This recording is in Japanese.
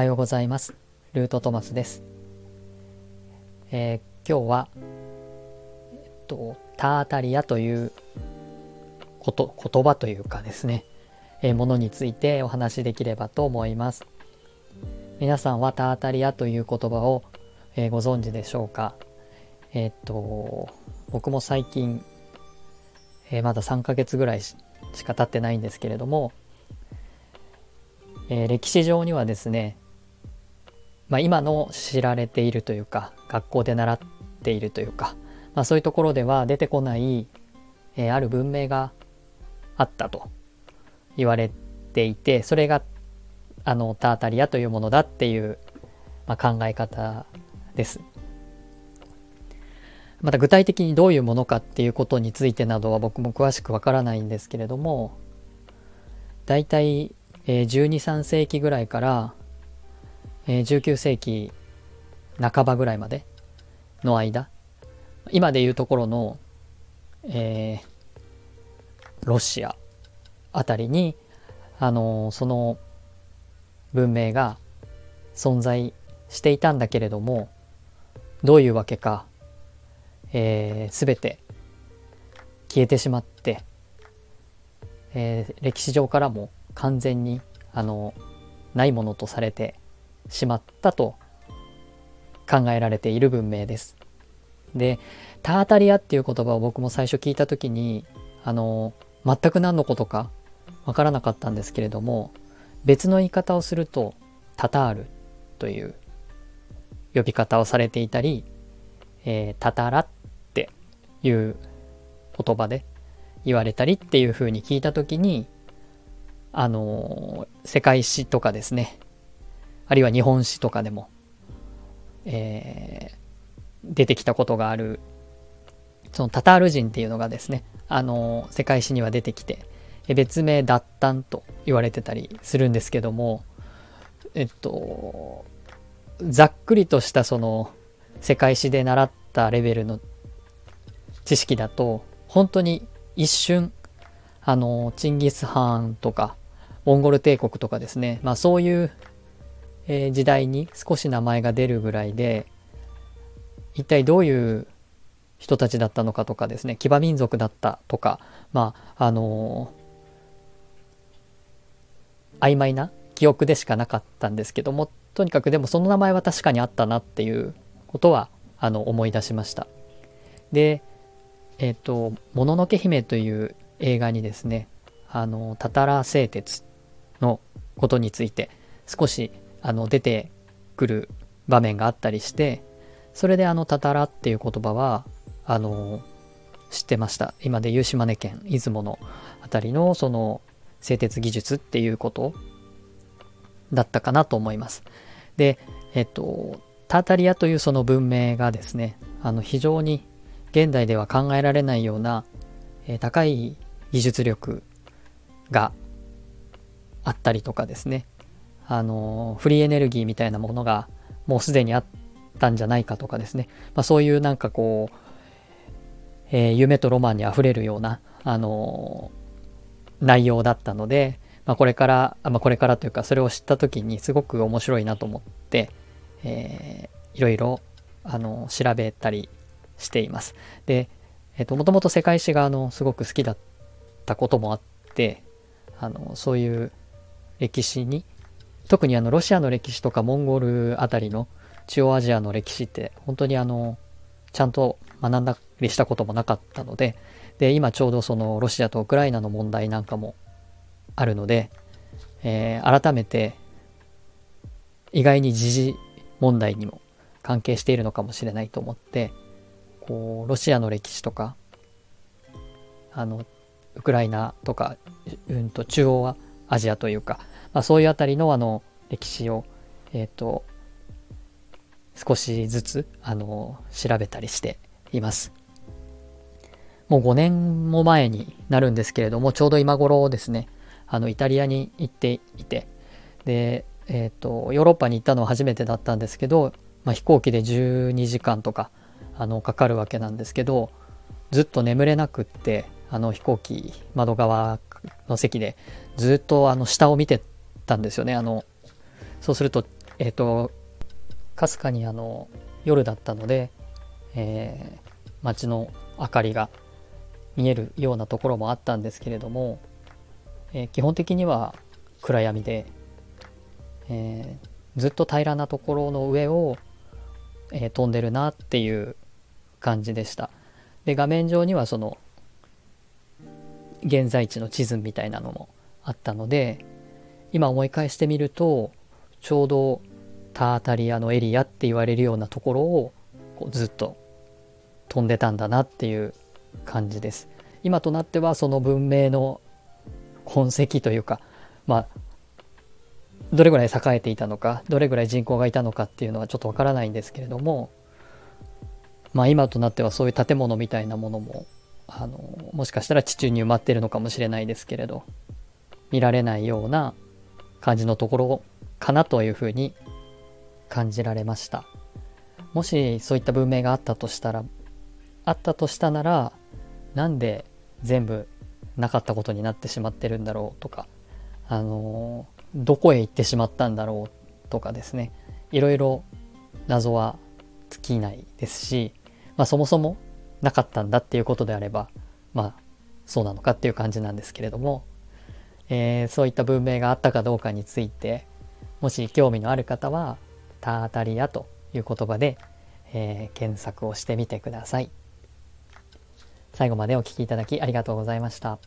はようございます。ルートトマスです。えー今日は、えっと、タータリアということ、言葉というかですね、えーものについてお話しできればと思います。皆さんはタータリアという言葉を、えーご存知でしょうか？えーっと、僕も最近、えーまだ3ヶ月ぐらいししか経ってないんですけれども、えー歴史上にはですね、まあ、今の知られているというか学校で習っているというか、まあ、そういうところでは出てこない、えーある文明があったと言われていてそれがあのタータリアというものだっていう、まあ、考え方です。また具体的にどういうものかっていうことについてなどは僕も詳しくわからないんですけれども大体、えー、1 2 3世紀ぐらいから、え19世紀半ばぐらいまでの間今でいうところの、えーロシアあたりに、あのーその文明が存在していたんだけれどもどういうわけか、えー、全て消えてしまって、えー歴史上からも完全にあのないものとされてしまったと考えられている文明です。でタータリアっていう言葉を僕も最初聞いた時にあの全く何のことかわからなかったんですけれども別の言い方をするとタタールという呼び方をされていたり、えータタラっていう言葉で言われたりっていう風に聞いた時にあのー世界史とかですねあるいは日本史とかでも、えー出てきたことがあるそのタタール人っていうのがですねあの世界史には出てきて別名脱炭と言われてたりするんですけどもえっとざっくりとしたその世界史で習ったレベルの知識だと本当に一瞬あのチンギス・ハーンとかモンゴル帝国とかですねまあそういう、えー時代に少し名前が出るぐらいで一体どういう人たちだったのかとかですね騎馬民族だったとかまああの曖昧な記憶でしかなかったんですけどもとにかくでもその名前は確かにあったなっていうことはあの思い出しました。でえっ、と「もののけ姫」という映画にですねあのタタラ製鉄のことについて少しあの出てくる場面があったりしてそれであのタタラっていう言葉はあの知ってました。今でいう島根県出雲のあたりのその製鉄技術っていうことだったかなと思います。でえっとタータリアというその文明がですねあの非常に現代では考えられないような、えー高い技術力があったりとかですねあのフリーエネルギーみたいなものがもうすでにあったんじゃないかとかですね、まあ、そういうなんかこう、えー夢とロマンにあふれるようなあの内容だったので、まあ、これから、あまあ、これからというかそれを知った時にすごく面白いなと思って、えーいろいろあの調べたりしています。で、えっ、と、もともと世界史があのすごく好きだったこともあって、あの、そういう歴史に、特にあの、ロシアの歴史とかモンゴルあたりの中央アジアの歴史って、本当にあの、ちゃんと学んだりしたこともなかったので、で、今ちょうどそのロシアとウクライナの問題なんかもあるので、えー改めて意外に時事問題にも関係しているのかもしれないと思ってこうロシアの歴史とかあのウクライナとか、うん、と中央アジアというか、まあ、そういうあたりのあの歴史を、えっと少しずつあの調べたりしています。もう5年も前になるんですけれどもちょうど今頃ですねあのイタリアに行っていてで、えっとヨーロッパに行ったのは初めてだったんですけど、まあ、飛行機で12時間とかあのかかるわけなんですけどずっと眠れなくってあの飛行機窓側の席でずっとあの下を見てたんですよねあのそうするとえっ、と、かすかにあの、夜だったので、えー、街の明かりが見えるようなところもあったんですけれども、えー、基本的には暗闇で、えー、ずっと平らなところの上を、えー、飛んでるなっていう感じでした。で画面上にはその現在地の地図みたいなのもあったので今思い返してみるとちょうどタータリアのエリアって言われるようなところをこうずっと飛んでたんだなっていう感じです。今となってはその文明の痕跡というかまあどれぐらい栄えていたのかどれぐらい人口がいたのかっていうのはちょっとわからないんですけれどもまあ今となってはそういう建物みたいなものもあのもしかしたら地中に埋まってるのかもしれないですけれど見られないような感じのところかなというふうに感じられました。もしそういった文明があったとしたらあったとしたならなんで全部なかったことになってしまってるんだろうとかあのどこへ行ってしまったんだろうとかですね。いろいろ謎は尽きないですし、まあ、そもそもなかったんだっていうことであればまあそうなのかっていう感じなんですけれども、えー、そういった文明があったかどうかについてもし興味のある方はタータリアという言葉で、えー、検索をしてみてください。最後までお聴きいただきありがとうございました。